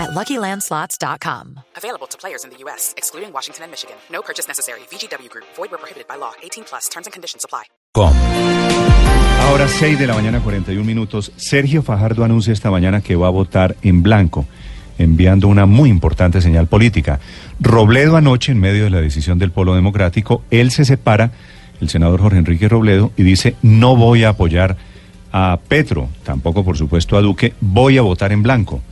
at LuckyLandSlots.com. Available to players in the U.S., excluding Washington and Michigan. No purchase necessary. VGW Group. Void where prohibited by law. 18 plus. Terms and conditions apply. Com. Ahora 6 de la mañana, 41 minutos. Sergio Fajardo anuncia esta mañana que va a votar en blanco, enviando una muy importante señal política. Robledo anoche, en medio de la decisión del Polo Democrático, él se separa, el senador Jorge Enrique Robledo, y dice, no voy a apoyar a Petro, tampoco por supuesto a Duque, voy a votar en blanco.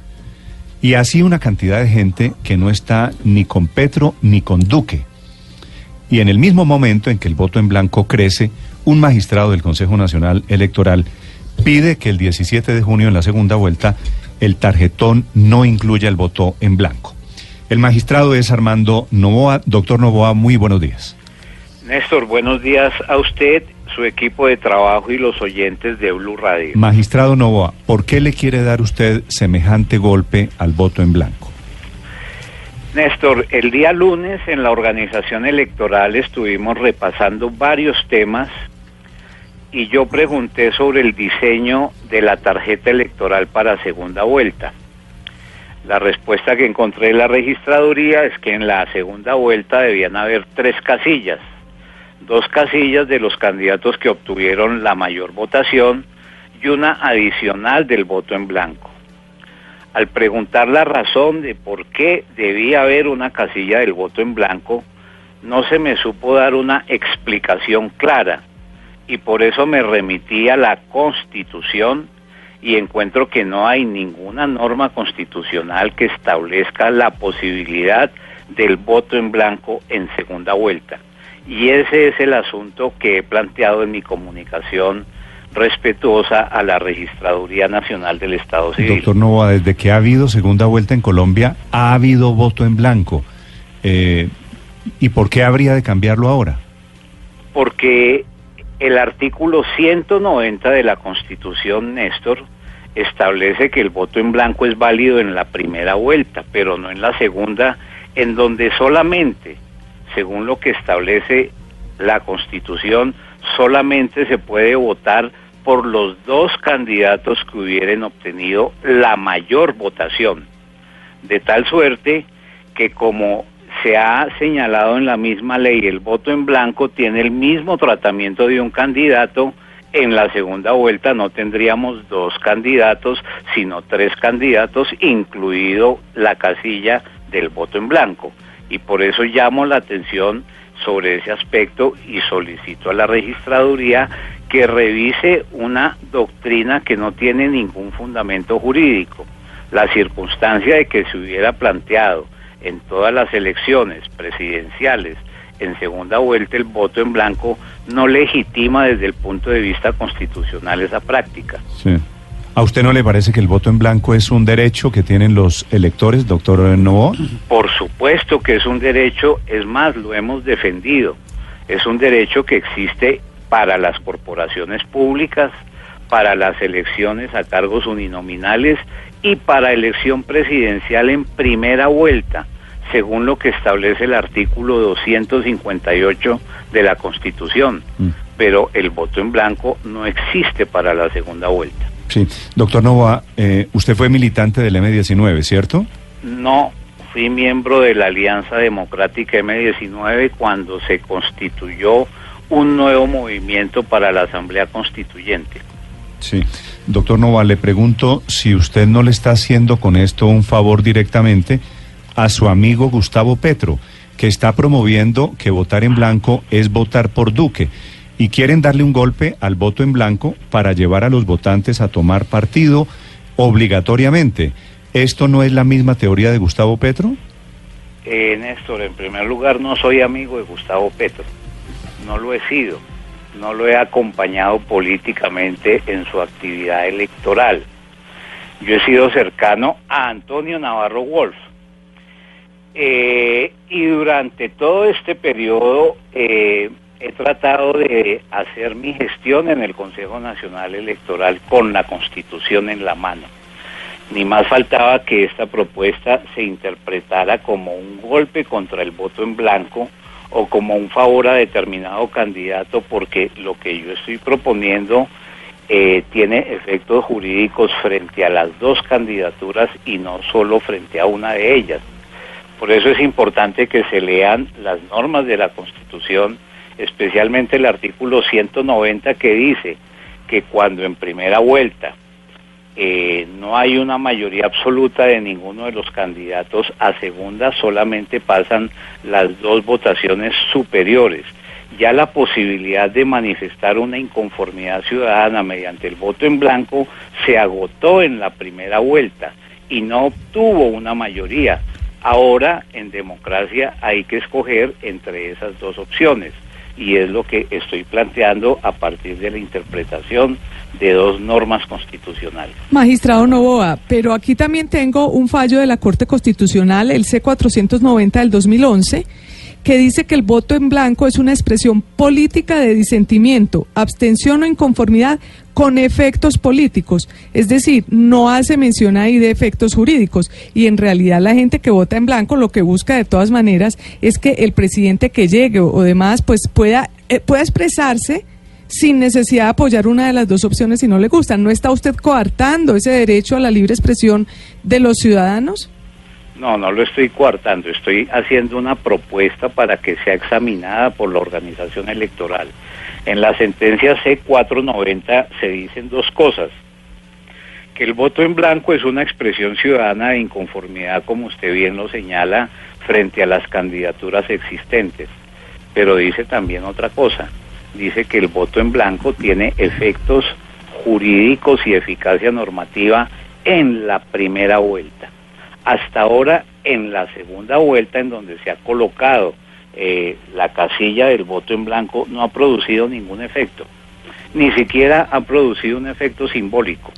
Y así una cantidad de gente que no está ni con Petro ni con Duque. Y en el mismo momento en que el voto en blanco crece, un magistrado del Consejo Nacional Electoral pide que el 17 de junio en la segunda vuelta el tarjetón no incluya el voto en blanco. El magistrado es Armando Novoa. Doctor Novoa, muy buenos días. Néstor, buenos días a usted, su equipo de trabajo y los oyentes de Blue Radio. Magistrado Novoa, ¿por qué le quiere dar usted semejante golpe al voto en blanco? Néstor, el día lunes en la organización electoral estuvimos repasando varios temas y yo pregunté sobre el diseño de la tarjeta electoral para segunda vuelta. La respuesta que encontré en la registraduría es que en la segunda vuelta debían haber tres casillas, dos casillas de los candidatos que obtuvieron la mayor votación y una adicional del voto en blanco. Al preguntar la razón de por qué debía haber una casilla del voto en blanco, no se me supo dar una explicación clara y por eso me remití a la Constitución y encuentro que no hay ninguna norma constitucional que establezca la posibilidad del voto en blanco en segunda vuelta. Y ese es el asunto que he planteado en mi comunicación respetuosa a la Registraduría Nacional del Estado Civil. Doctor Novoa, desde que ha habido segunda vuelta en Colombia, ha habido voto en blanco. Eh, ¿Y por qué habría de cambiarlo ahora? Porque el artículo 190 de la Constitución, Néstor, establece que el voto en blanco es válido en la primera vuelta, pero no en la segunda, en donde solamente, según lo que establece la Constitución, solamente se puede votar por los dos candidatos que hubieran obtenido la mayor votación. De tal suerte que como se ha señalado en la misma ley, el voto en blanco tiene el mismo tratamiento de un candidato, en la segunda vuelta no tendríamos dos candidatos, sino tres candidatos, incluido la casilla del voto en blanco. Y por eso llamo la atención sobre ese aspecto y solicito a la registraduría que revise una doctrina que no tiene ningún fundamento jurídico. La circunstancia de que se hubiera planteado en todas las elecciones presidenciales en segunda vuelta el voto en blanco no legitima desde el punto de vista constitucional esa práctica. Sí. ¿A usted no le parece que el voto en blanco es un derecho que tienen los electores, doctor Novoa? Por supuesto que es un derecho, es más, lo hemos defendido. Es un derecho que existe para las corporaciones públicas, para las elecciones a cargos uninominales y para elección presidencial en primera vuelta, según lo que establece el artículo 258 de la Constitución. Mm. Pero el voto en blanco no existe para la segunda vuelta. Sí, doctor Nova, eh, usted fue militante del M19, ¿cierto? No, fui miembro de la Alianza Democrática M19 cuando se constituyó un nuevo movimiento para la Asamblea Constituyente. Sí, doctor Nova, le pregunto si usted no le está haciendo con esto un favor directamente a su amigo Gustavo Petro, que está promoviendo que votar en blanco es votar por Duque y quieren darle un golpe al voto en blanco para llevar a los votantes a tomar partido obligatoriamente. ¿Esto no es la misma teoría de Gustavo Petro? Eh, Néstor, en primer lugar no soy amigo de Gustavo Petro, no lo he sido, no lo he acompañado políticamente en su actividad electoral. Yo he sido cercano a Antonio Navarro Wolf. Eh, y durante todo este periodo eh, he tratado de hacer mi gestión en el Consejo Nacional Electoral con la Constitución en la mano. Ni más faltaba que esta propuesta se interpretara como un golpe contra el voto en blanco o como un favor a determinado candidato, porque lo que yo estoy proponiendo eh, tiene efectos jurídicos frente a las dos candidaturas y no solo frente a una de ellas. Por eso es importante que se lean las normas de la Constitución, especialmente el artículo 190 que dice que cuando en primera vuelta eh, no hay una mayoría absoluta de ninguno de los candidatos a segunda, solamente pasan las dos votaciones superiores. Ya la posibilidad de manifestar una inconformidad ciudadana mediante el voto en blanco se agotó en la primera vuelta y no obtuvo una mayoría. Ahora en democracia hay que escoger entre esas dos opciones y es lo que estoy planteando a partir de la interpretación de dos normas constitucionales. Magistrado Novoa, pero aquí también tengo un fallo de la Corte Constitucional, el C490 del 2011 que dice que el voto en blanco es una expresión política de disentimiento, abstención o inconformidad con efectos políticos. Es decir, no hace mención ahí de efectos jurídicos. Y en realidad la gente que vota en blanco lo que busca de todas maneras es que el presidente que llegue o, demás pues pueda, eh, pueda expresarse sin necesidad de apoyar una de las dos opciones si no le gustan. ¿No está usted coartando ese derecho a la libre expresión de los ciudadanos? No, no lo estoy coartando, estoy haciendo una propuesta para que sea examinada por la organización electoral. En la sentencia C490 se dicen dos cosas. Que el voto en blanco es una expresión ciudadana de inconformidad, como usted bien lo señala, frente a las candidaturas existentes. Pero dice también otra cosa. Dice que el voto en blanco tiene efectos jurídicos y eficacia normativa en la primera vuelta hasta ahora en la segunda vuelta en donde se ha colocado eh, la casilla del voto en blanco no ha producido ningún efecto, ni siquiera ha producido un efecto simbólico.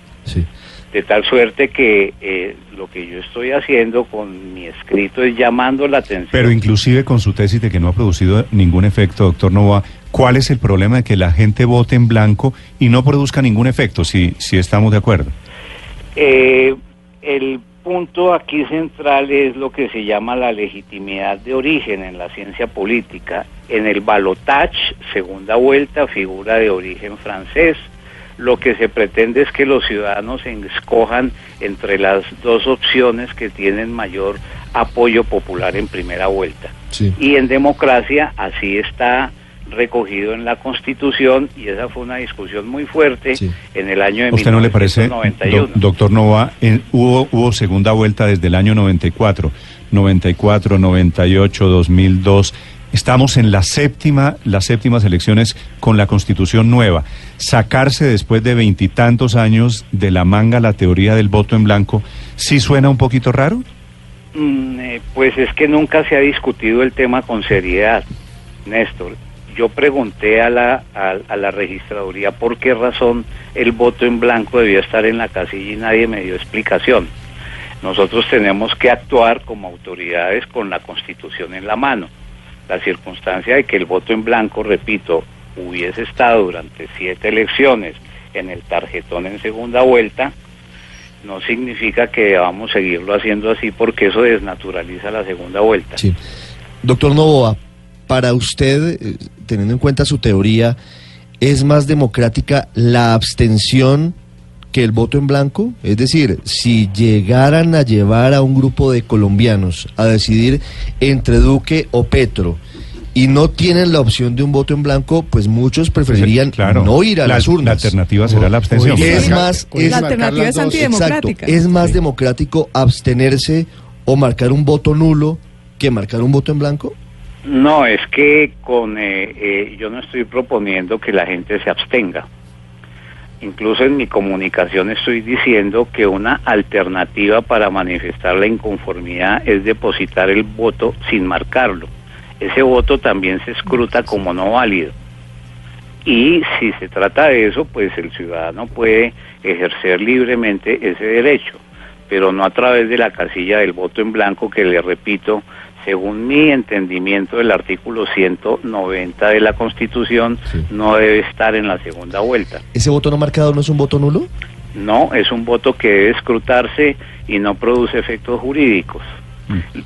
De tal suerte que eh, lo que yo estoy haciendo con mi escrito es llamando la atención. Pero inclusive con su tesis de que no ha producido ningún efecto, doctor Nova, ¿cuál es el problema de que la gente vote en blanco y no produzca ningún efecto, si, si estamos de acuerdo? Eh, el punto aquí central es lo que se llama la legitimidad de origen en la ciencia política. En el balotage, segunda vuelta, figura de origen francés. Lo que se pretende es que los ciudadanos escojan entre las dos opciones que tienen mayor apoyo popular en primera vuelta. Y en democracia así está recogido en la Constitución y esa fue una discusión muy fuerte en el año de ¿Usted no le parece, doctor Nova, hubo, hubo segunda vuelta desde el año 94, 94, 98, 2002. Estamos en la séptima, las séptimas elecciones con la Constitución nueva. Sacarse después de veintitantos años de la manga la teoría del voto en blanco, ¿sí suena un poquito raro? Mm, eh, pues es que nunca se ha discutido el tema con seriedad, Néstor yo pregunté a la, a, la registraduría por qué razón el voto en blanco debía estar en la casilla y nadie me dio explicación. Nosotros tenemos que actuar como autoridades con la constitución en la mano. La circunstancia de que el voto en blanco, repito, hubiese estado durante siete elecciones en el tarjetón en segunda vuelta, no significa que debamos seguirlo haciendo así porque eso desnaturaliza la segunda vuelta. Sí. Doctor Novoa, para usted, eh, teniendo en cuenta su teoría, ¿es más democrática la abstención que el voto en blanco? Es decir, si llegaran a llevar a un grupo de colombianos a decidir entre Duque o Petro, y no tienen la opción de un voto en blanco, pues muchos preferirían no ir a las urnas. La alternativa será la abstención. Es más, la alternativa es antidemocrática. es más democrático abstenerse o marcar un voto nulo que marcar un voto en blanco. No, es que con eh, eh, yo no estoy proponiendo que la gente se abstenga. Incluso en mi comunicación estoy diciendo que una alternativa para manifestar la inconformidad es depositar el voto sin marcarlo. Ese voto también se escruta como no válido. Y si se trata de eso, pues el ciudadano puede ejercer libremente ese derecho, pero no a través de la casilla del voto en blanco que le repito, según mi entendimiento del artículo 190 de la Constitución, Sí. no debe estar en la segunda vuelta. ¿Ese voto no marcado no es un voto nulo? No, es un voto que debe escrutarse y no produce efectos jurídicos.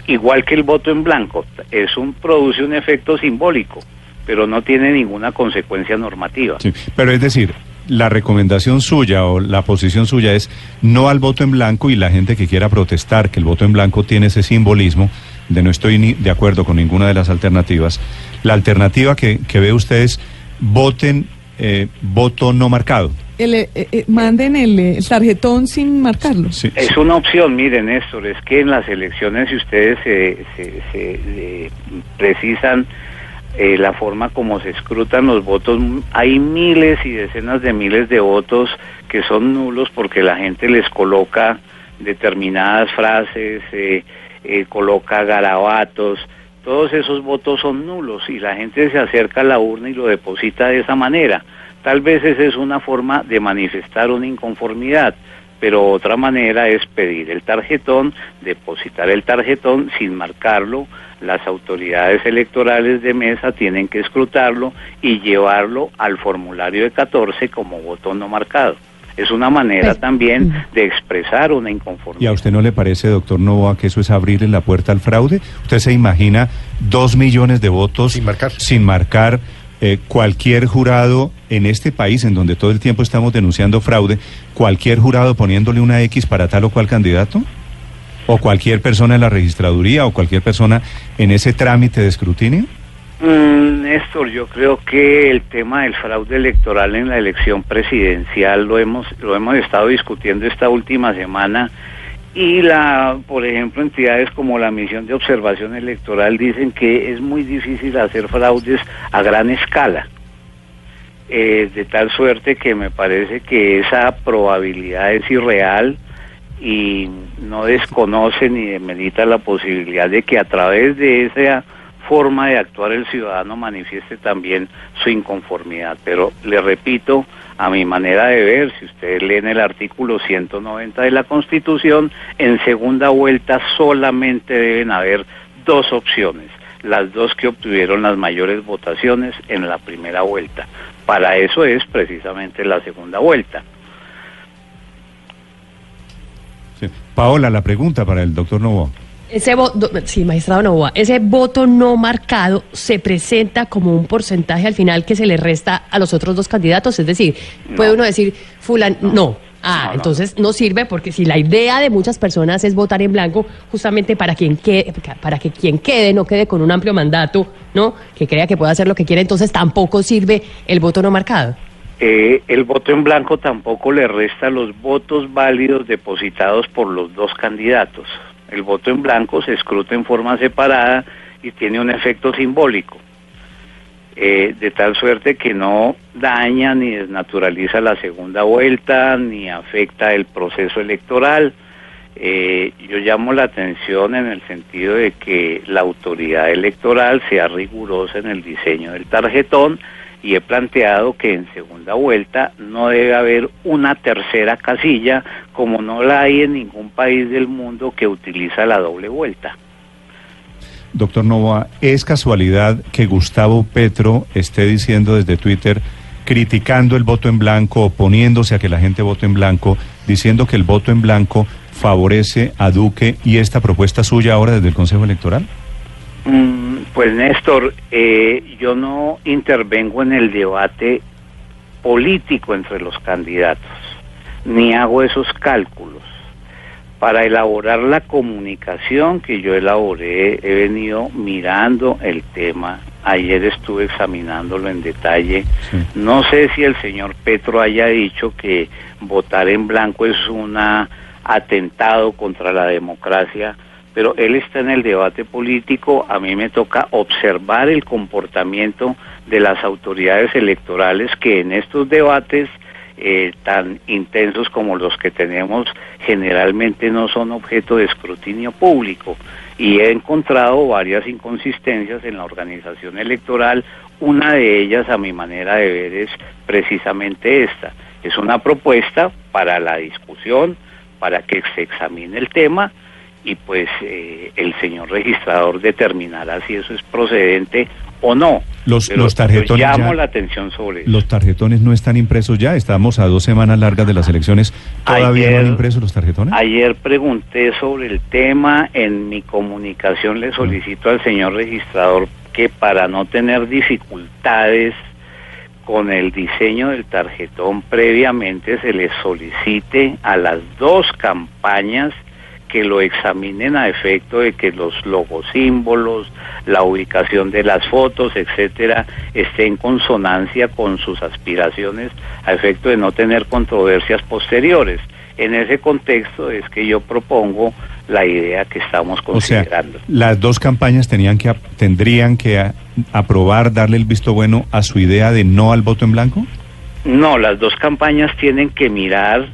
Igual que el voto en blanco, es un produce un efecto simbólico, pero no tiene ninguna consecuencia normativa. Sí, pero es decir, la recomendación suya o la posición suya es no al voto en blanco y la gente que quiera protestar que el voto en blanco tiene ese simbolismo, de no estoy ni de acuerdo con ninguna de las alternativas. La alternativa que, que ve usted es voten eh, voto no marcado. El, eh, eh, manden el, eh, el tarjetón sin marcarlo. Sí, Es una opción, miren Néstor, es que en las elecciones si ustedes se, se- se, eh, precisan eh, la forma como se escrutan los votos, hay miles y decenas de miles de votos que son nulos porque la gente les coloca determinadas frases, eh, eh, coloca garabatos, todos esos votos son nulos y la gente se acerca a la urna y lo deposita de esa manera. Tal vez esa es una forma de manifestar una inconformidad, pero otra manera es pedir el tarjetón, depositar el tarjetón sin marcarlo. Las autoridades electorales de mesa tienen que escrutarlo y llevarlo al formulario de 14 como voto no marcado. Es una manera Pues, también mm. de expresar una ¿Y a inconformidad. usted no le parece, doctor Novoa, que eso es abrirle la puerta al fraude? ¿Usted se imagina dos millones de votos Sin marcar. sin marcar, eh, cualquier jurado en este país, en donde todo el tiempo estamos denunciando fraude, cualquier jurado poniéndole una X para tal o cual candidato? ¿O cualquier persona en la registraduría o cualquier persona en ese trámite de escrutinio? Mm, Néstor, yo creo que el tema del fraude electoral en la elección presidencial lo hemos lo hemos estado discutiendo esta última semana y la, por ejemplo, entidades como la misión de observación electoral dicen que es muy difícil hacer fraudes a gran escala. Eh, de tal suerte que me parece que esa probabilidad es irreal y no desconoce ni demerita la posibilidad de que a través de esa forma de actuar el ciudadano manifieste también su inconformidad. Pero le repito, a mi manera de ver, si ustedes leen el artículo 190 de la Constitución, en segunda vuelta solamente deben haber dos opciones, las dos que obtuvieron las mayores votaciones en la primera vuelta. Para eso es precisamente la segunda vuelta. Paola, la pregunta para el doctor Novoa. Ese voto, sí, magistrado Novoa, ese voto no marcado se presenta como un porcentaje al final que se le resta a los otros dos candidatos, es decir, puede No. uno decir, fulan, no. Ah, no. entonces no sirve porque si la idea de muchas personas es votar en blanco justamente para quien quede, para que quien quede no quede con un amplio mandato, ¿no? Que crea que puede hacer lo que quiere, entonces tampoco sirve el voto no marcado. Eh, el voto en blanco tampoco le resta los votos válidos depositados por los dos candidatos. El voto en blanco se escruta en forma separada y tiene un efecto simbólico, eh, de tal suerte que no daña ni desnaturaliza la segunda vuelta, ni afecta el proceso electoral. Eh, yo llamo la atención en el sentido de que la autoridad electoral sea rigurosa en el diseño del tarjetón y he planteado que en segunda vuelta no debe haber una tercera casilla como no la hay en ningún país del mundo que utiliza la doble vuelta. Doctor Novoa, ¿es casualidad que Gustavo Petro esté diciendo desde Twitter, criticando el voto en blanco, oponiéndose a que la gente vote en blanco, diciendo que el voto en blanco favorece a Duque y esta propuesta suya ahora desde el Consejo Electoral? Mm, Pues Néstor, eh, yo no intervengo en el debate político entre los candidatos, ni hago esos cálculos. Para elaborar la comunicación que yo elaboré, he venido mirando el tema. Ayer estuve examinándolo en detalle. Sí. No sé si el señor Petro haya dicho que votar en blanco es un atentado contra la democracia, pero él está en el debate político. A mí me toca observar el comportamiento de las autoridades electorales que en estos debates eh, tan intensos como los que tenemos generalmente no son objeto de escrutinio público y he encontrado varias inconsistencias en la organización electoral. Una de ellas, a mi manera de ver, es precisamente esta. Es una propuesta para la discusión, para que se examine el tema y pues eh, el señor registrador determinará si eso es procedente o no. Los, Pero los tarjetones llamo ya- la atención sobre eso. los tarjetones no están impresos ya. Estamos a dos semanas largas de las elecciones. ¿Todavía no han impresos los tarjetones? Ayer pregunté sobre el tema, en mi comunicación le solicito al señor registrador que para no tener dificultades con el diseño del tarjetón previamente se le solicite a las dos campañas que lo examinen a efecto de que los logosímbolos, la ubicación de las fotos, etcétera, esté en consonancia con sus aspiraciones a efecto de no tener controversias posteriores. En ese contexto es que yo propongo la idea que estamos O sea, considerando. las dos campañas tenían que ap- tendrían que a- aprobar, darle el visto bueno a su idea de no al voto en blanco. No, las dos campañas tienen que mirar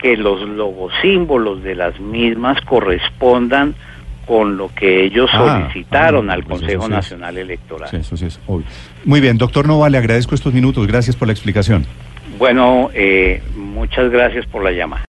que los logosímbolos de las mismas correspondan con lo que ellos Ah, solicitaron ah, al pues Consejo es- Nacional Electoral. Sí, eso sí es obvio. Muy bien, doctor Nova, le agradezco estos minutos. Gracias por la explicación. Bueno, eh, muchas gracias por la llamada.